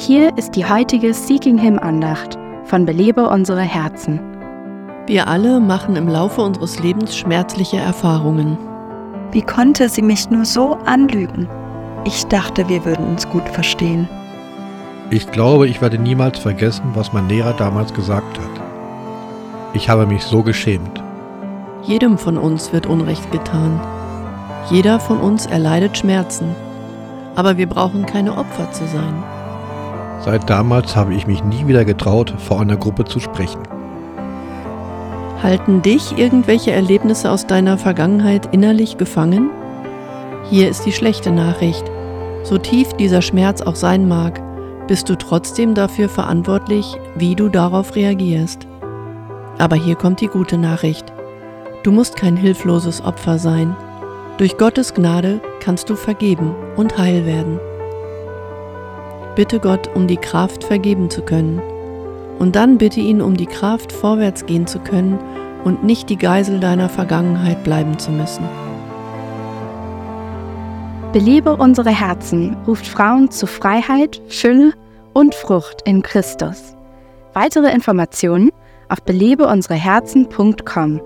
Hier ist die heutige Seeking Him Andacht von Belebe unsere Herzen. Wir alle machen im Laufe unseres Lebens schmerzliche Erfahrungen. Wie konnte sie mich nur so anlügen? Ich dachte, wir würden uns gut verstehen. Ich glaube, ich werde niemals vergessen, was mein Lehrer damals gesagt hat. Ich habe mich so geschämt. Jedem von uns wird Unrecht getan. Jeder von uns erleidet Schmerzen. Aber wir brauchen keine Opfer zu sein. Seit damals habe ich mich nie wieder getraut, vor einer Gruppe zu sprechen. Halten dich irgendwelche Erlebnisse aus deiner Vergangenheit innerlich gefangen? Hier ist die schlechte Nachricht. So tief dieser Schmerz auch sein mag, bist du trotzdem dafür verantwortlich, wie du darauf reagierst. Aber hier kommt die gute Nachricht. Du musst kein hilfloses Opfer sein. Durch Gottes Gnade kannst du vergeben und heil werden. Bitte Gott um die Kraft, vergeben zu können. Und dann bitte ihn um die Kraft, vorwärts gehen zu können und nicht die Geisel deiner Vergangenheit bleiben zu müssen. Belebe unsere Herzen ruft Frauen zu Freiheit, Fülle und Frucht in Christus. Weitere Informationen auf belebeunsereherzen.com.